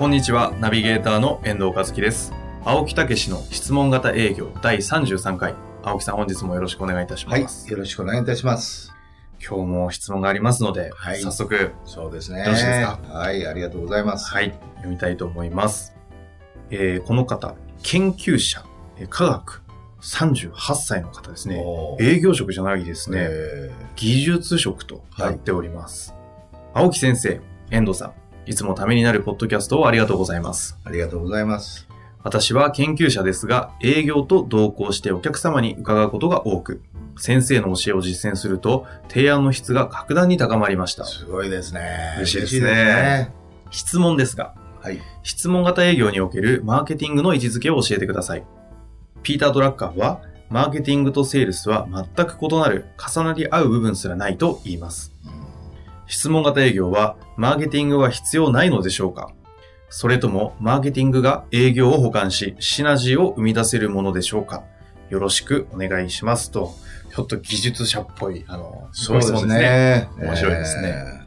こんにちは、ナビゲーターの遠藤和樹です。青木武の質問型営業第33回。青木さん、本日もよろしくお願いいたしはいます。。よろしくお願いいたします。今日も質問がありますので、はい早速、そうですね。よろしいですか？はい、ありがとうございます。はい、読みたいと思います。えーこの方、研究者、えー科学、38歳の方ですね。営業職じゃないですね。え技術職となっております。青木先生、遠藤さん、いつもためになるポッドキャストをありがとうございます。ーありがとうございます。私は研究者ですが、営業と同行してお客様に伺うことが多く、先生の教えを実践すると、提案の質が格段に高まりました。すごいですね。嬉しいですね質問ですが、はい。質問型営業におけるマーケティングの位置づけを教えてください。ピーター・ドラッカーは、マーケティングとセールスは全く異なる、重なり合う部分すらないと言います。質問型営業は、マーケティングは必要ないのでしょうか？それとも、マーケティングが営業を補完し、シナジーを生み出せるものでしょうか？よろしくお願いしますと、ちょっと技術者っぽい、あの、そうですご質問ね。面白いですね。えー。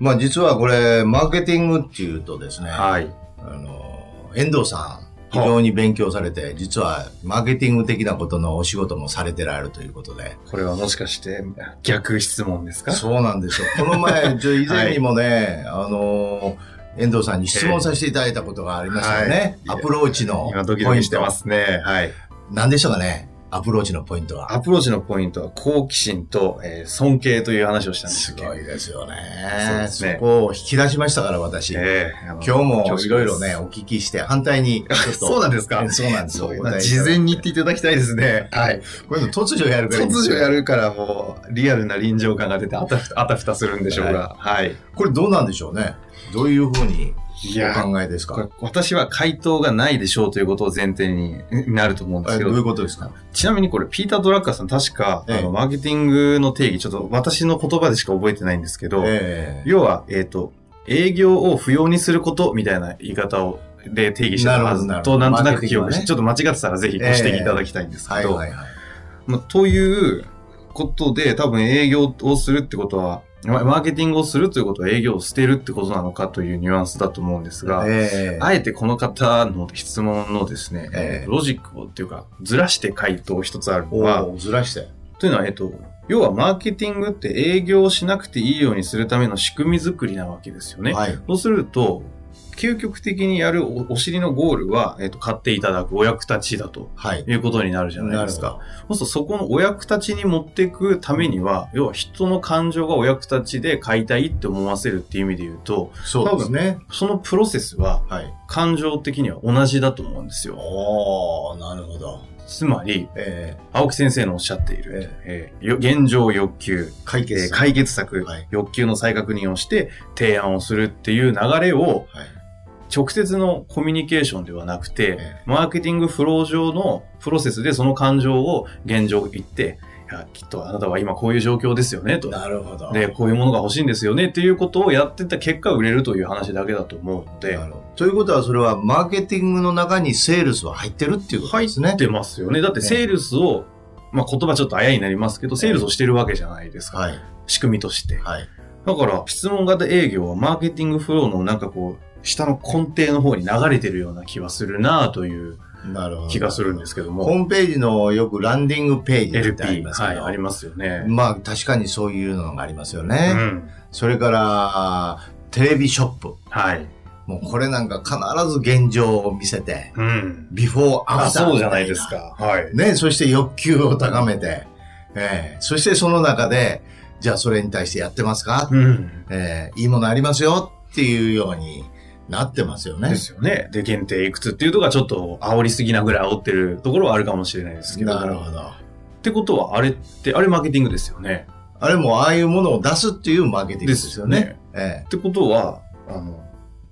まあ実はこれ、マーケティングっていうとですね、はい。あの、遠藤さん、非常に勉強されて、実はマーケティング的なことのお仕事もされてられるということで。これはもしかして逆質問ですか？そうなんですよ。この前、以前にもね、あの、遠藤さんに質問させていただいたことがありましたよね。はいアプローチの今ドキドキしてますね。はい。何でしたかねアプローチのポイントは？アプローチのポイントは好奇心と、えー尊敬という話をしたんですすけどごいですよね。そうですねこを引き出しましたから、私。ええあの今日もいろいろね、お聞きして、反対に。そうなんですか？そうなんですよ。事前に言っていただきたいですね。はい。こういうの突如やるから突如やるからもう、リアルな臨場感が出てあたふた、あたふたするんでしょうが。はい。これどうなんでしょうね？どういうふうにお考えですか？私は回答がないでしょうということを前提に なると思うんですけど。えどういう、ことですか？ちなみにこれ、ピーター・ドラッカーさん確か、ええ。あの、マーケティングの定義、ちょっと私の言葉でしか覚えてないんですけど、ええ。要は、えっ、と、営業を不要にすることみたいな言い方を、で定義してたはずと、なんとなく記憶して、ちょっと間違ってたらぜひご指摘いただきたいんですけど、ということで、多分営業をするってことは、まマーケティングをするということは営業を捨てるってことなのかというニュアンスだと思うんですが、ええあえてこの方の質問のですね、ええロジックをっていうか、ずらして回答一つあるのは、ずらして。というのは、えっと、要はマーケティングって営業をしなくていいようにするための仕組み作りなわけですよね。はい。そうすると、究極的にやるおお尻のゴールは、えっと、買っていただくお役立ちだとはい。いうことになるじゃないですか。そうするとそこのお役立ちに持っていくためには、要は人の感情がお役立ちで買いたいって思わせるっていう意味で言うと、そうですね。そのプロセスははい。感情的には同じだと思うんですよ。おー、なるほど。つまり、え青木先生のおっしゃっている、えーよ現状欲求、ー解決。えー解決策、はい欲求の再確認をして提案をするっていう流れをはい。直接のコミュニケーションではなくて、えマーケティングフロー上のプロセスでその感情を現状言って、いや、きっとあなたは今こういう状況ですよね、と。なるほど。で、こういうものが欲しいんですよね、っていうことをやってた結果売れるという話だけだと思うのでな、るほどということは、それはマーケティングの中にセールスは入ってるっていうこと入ですね。ってますよね。だってセールスを、まあ言葉ちょっとあやになりますけど、セールスをしてるわけじゃないですか。はい。仕組みとして。はい。だから、質問型営業はマーケティングフローのなんかこう、下の根底の方に流れてるような気はするなという。気がするんですけどホーも。ムページのよくランディングページってあり LP、ますけど。はい、ありますよね。まあ確かにそういうのがありますようね。ん。それから、テレビショップ。はい。もうこれなんか必ず現状を見せて、うん。ビフォーアあ、フターそうじゃないです。か。はい。ね、そして欲求を高めて、ええそしてその中で、じゃあそれに対してやってますか、うん。ええいいものありますよっていうようになってますよねで。すよね。で、限定いくつっていうとこがちょっと煽りすぎなぐらい煽ってるところはあるかもしれないですけど。なるほど。ってことは、あれって、あれマーケティングですよね。あれもああいうものを出すっていうマーケティングですよね。えってことは、あの、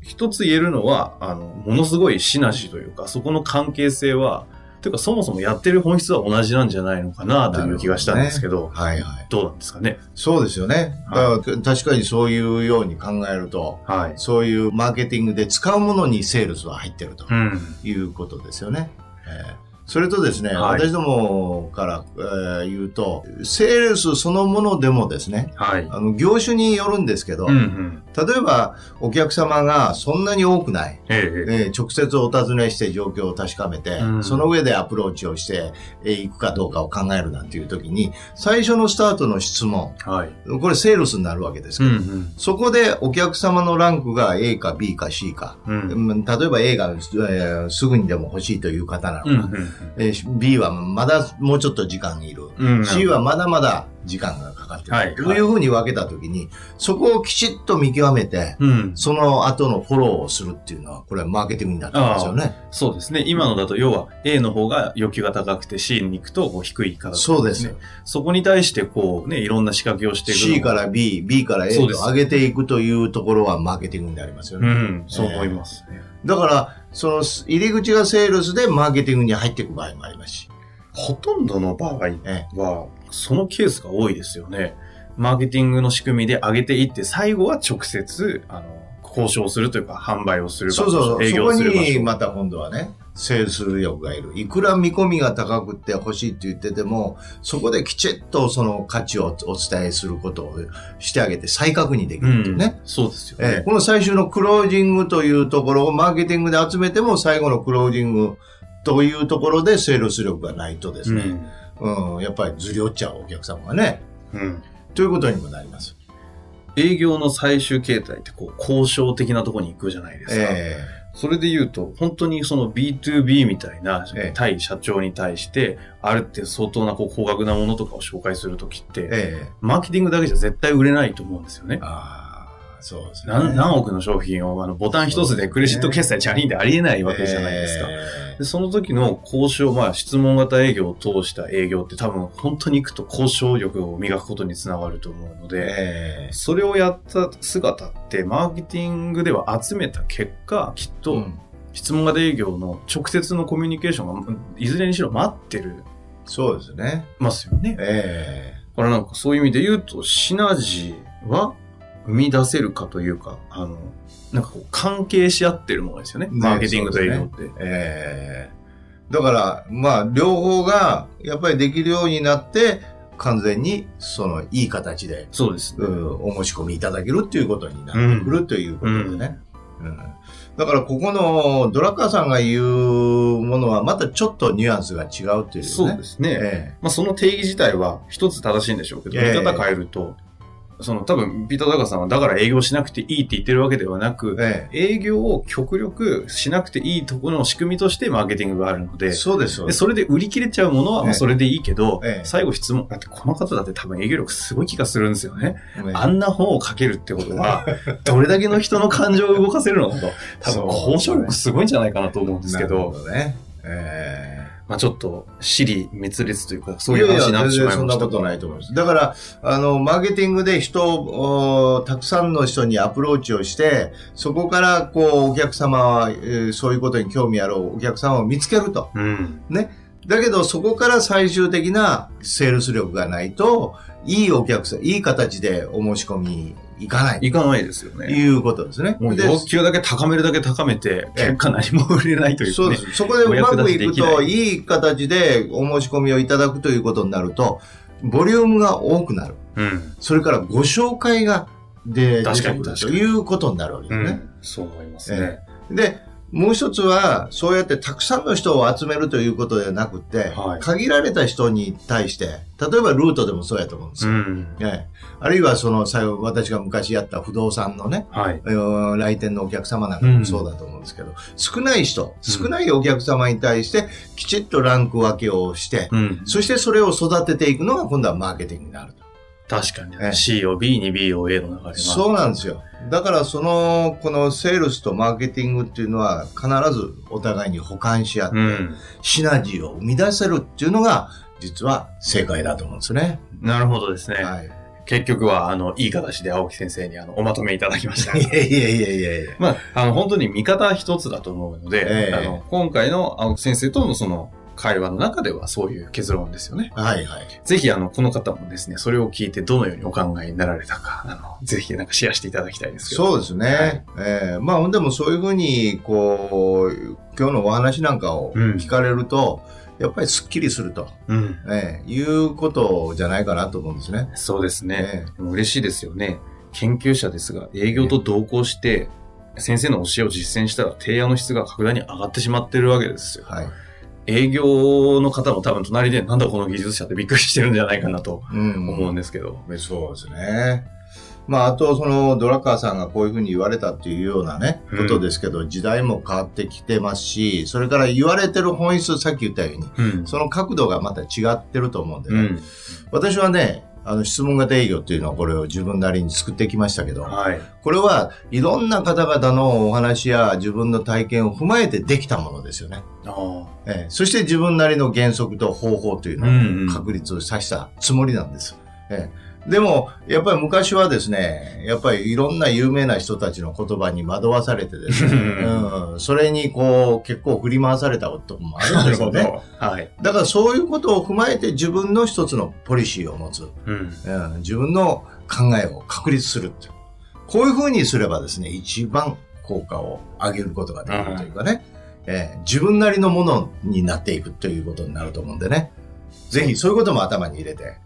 一つ言えるのは、あの、ものすごいシナジーというか、そこの関係性は、というかそもそもやってる本質は同じなんじゃないのかなという気がしたんですけど、はいはい。どうなんですかね？そうですよね。だから確かにそういうように考えると、はい。そういうマーケティングで使うものにセールスは入ってるとうん。いうことですよね。えーそれとですね、はい私どもから、えー言うと、セールスそのものでもですね、はい。あの業種によるんですけど、うんうん。例えばお客様がそんなに多くない、えええええー直接お尋ねして状況を確かめて、うんその上でアプローチをして、えー行くかどうかを考えるなんていう時に、最初のスタートの質問、はい。これセールスになるわけですけど、うんうん。そこでお客様のランクが A か B か C か、うん。うん例えば A が、えーすぐにでも欲しいという方なのか、うんうんえー B はまだもうちょっと時間いる、うん。C はまだまだ時間がかかってる、はいというふうに分けたときに、そこをきちっと見極めて、うん。その後のフォローをするっていうのは、これはマーケティングになってますよね。そうですね。今のだと、要は A の方が要求が高くて C に行くとこう低い形、そうですね。そこに対してこうね、いろんな仕掛けをしていくの C から B、B から A とそうです上げていくというところはマーケティングになりますよね。うん、そう思いますね。だから、その入り口がセールスでマーケティングに入っていく場合もありますし。ほとんどの場合えは、そのケースが多いですよね。マーケティングの仕組みで上げていって、最後は直接、あの、交渉するというか、販売をする場所、そうそうそう。営そこ業する場所。にまた今度はね、セールス力がいる。いくら見込みが高くて欲しいって言ってても、そこできちっとその価値をお伝えすることをしてあげて再確認できるっていうね。そうですよね。ええこの最終のクロージングというところをマーケティングで集めても最後のクロージングというところでセールス力がないとですね、うん、やっぱりずり落ちちゃうお客様がね、うん。うん。ということにもなります。営業の最終形態ってこう、交渉的なところに行くじゃないですか。えそれで言うと、本当にその B2B みたいなええ対社長に対して、あるって相当なこう高額なものとかを紹介するときって、えええマーケティングだけじゃ絶対売れないと思うんですよね。ああ、そうですね。何何億の商品をあのボタン一つでクレジット決済チャリンでありえないわけじゃないですか。えでその時の交渉、まあ質問型営業を通した営業って多分本当に行くと交渉力を磨くことにつながると思うのえで、えそれをやった姿ってマーケティングでは集めた結果、きっと、うん質問型営業の直接のコミュニケーションがいずれにしろ待ってるそうですね。ますよね。えだからなんかそういう意味で言うと、シナジーは生み出せるかというか、あの、なんかこう関係し合ってるものですよね。ねマーケティングと営業って。えええだから、まあ、両方が、やっぱりできるようになって、完全に、その、いい形で、そうですね。うんお申し込みいただけるっていうことになってくるということでね。うんだから、ここのドラッカーさんが言うものは、またちょっとニュアンスが違うっていうね。そうですね。えまあその定義自体は一つ正しいんでしょうけど、ええ見方変えると、その多分、ピーター・ダガさんはだから営業しなくていいって言ってるわけではなく、え営業を極力しなくていいところの仕組みとしてマーケティングがあるので、そうです、で。それで売り切れちゃうものはまあええ。それでいいけど、ええ。最後質問、だってこの方だって多分営業力すごい気がするんですよね。ねあんな本を書けるってことは、どれだけの人の感情を動かせるのかと、多分交渉力すごいんじゃないかなと思うんですけなるど、ほどね。ええまあちょっと、私利滅裂というか、そういう話になってしまいました。やや全然そんなことないと思います。だから、あの、マーケティングで人を、おたくさんの人にアプローチをして、そこから、こう、お客様は、えーそういうことに興味あるお客様を見つけると。うん。ね。だけど、そこから最終的なセールス力がないと、いいお客さん、いい形でお申し込みに行かない。いかないですよね。いうことですね。でもう要求だけ高めるだけ高めて、ええ結果何も売れないというかね。そうです。そこでうまくいくと、いいい形でお申し込みをいただくということになると、ボリュームが多くなる。うん。それからご紹介がで確かに確かにということになるわけですね。うん。そう思いますね。で、もう一つは、そうやってたくさんの人を集めるということではなくて、はい限られた人に対して、例えばルートでもそうやと思うんですよ。うん。ええあるいはその、最後、私が昔やった不動産のね、はい。えー来店のお客様なんかもそうだと思うんですけど、少ない人、少ないお客様に対して、きちっとランク分けをして、うん。そしてそれを育てていくのが今度はマーケティングになると。確かにええ。C を B に B を A の流れが。そうなんですよ。だからその、このセールスとマーケティングっていうのは必ずお互いに補完し合って、うん。シナジーを生み出せるっていうのが、実は正解だと思うんですね。なるほどですね。はい。結局は、あの、いい形で青木先生に、あの、おまとめいただきました。いやいやいやいやいや。まあ、あの、本当に見方一つだと思うので、ええあの、今回の青木先生とのその、会話の中ではそういう結論ですよね。はいはい。ぜひ、あの、この方もですね、それを聞いてどのようにお考えになられたか、あの、ぜひなんかシェアしていただきたいですけど。そうですね。ええまあ、ほんでもそういうふうに、こう、今日のお話なんかをうん聞かれると、やっぱりスッキリすると、うん。ええいうことじゃないかなと思うんですね。そうですね。えでも嬉しいですよね。研究者ですが、営業と同行して、先生の教えを実践したら提案の質が格段に上がってしまってるわけですよ。はい。営業の方も多分隣でなんだこの技術者ってびっくりしてるんじゃないかなとうん思うんですけど。そうですね。まあ、あと、その、ドラッカーさんがこういうふうに言われたっていうようなね、うんことですけど、時代も変わってきてますし、それから言われてる本質、さっき言ったように、うん。その角度がまた違ってると思うんでね。うん。私はね、あの、質問型営業っていうのをこれを自分なりに作ってきましたけど、はい。これはいろんな方々のお話や自分の体験を踏まえてできたものですよね。ええそして自分なりの原則と方法といううんうんのを確立させたつもりなんです。ええでも、やっぱり昔はですね、やっぱりいろんな有名な人たちの言葉に惑わされてですね、うん、それにこう結構振り回されたこともあるんですよね。はい。だからそういうことを踏まえて自分の一つのポリシーを持つ。うん。うん自分の考えを確立するってこういうふうにすればですね、一番効果を上げることができるというかね、えー自分なりのものになっていくということになると思うんでね、ぜひそういうことも頭に入れて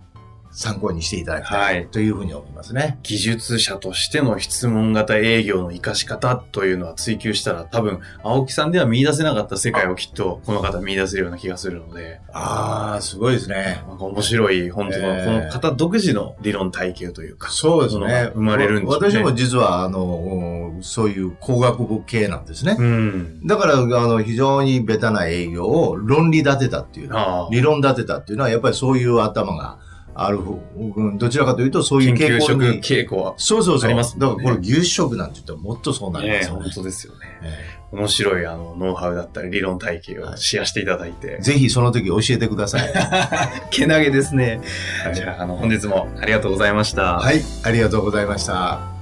参考にしていただきたはいいというふうに思いますね。技術者としての質問型営業の活かし方というのは追求したら多分、青木さんでは見出せなかった世界をきっとこの方見出せるような気がするので、ああ、すごいですね。なんか面白い、本当の、えーこの方独自の理論体系というか、そうですね。生まれるんですよね私も実は、あの、そういう工学部系なんですね。うん。だから、あの、非常にベタな営業を論理立てたっていう理論立てたっていうのは、やっぱりそういう頭がある方、うんどちらかというと、そういう傾向に。傾向は、そうそうそう。ありますねだからこれ、技術職なんて言ったらもっとそうなんでね、すよね本。当ですよね。え面白い、あの、ノウハウだったり、理論体系をシェアしていただいてえ。ぜひその時教えてください。けなげですね。はいじゃあ、あの、本日もありがとうございました。はい、ありがとうございました。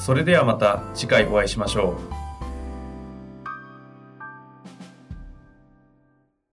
それではまた次回お会いしましょう。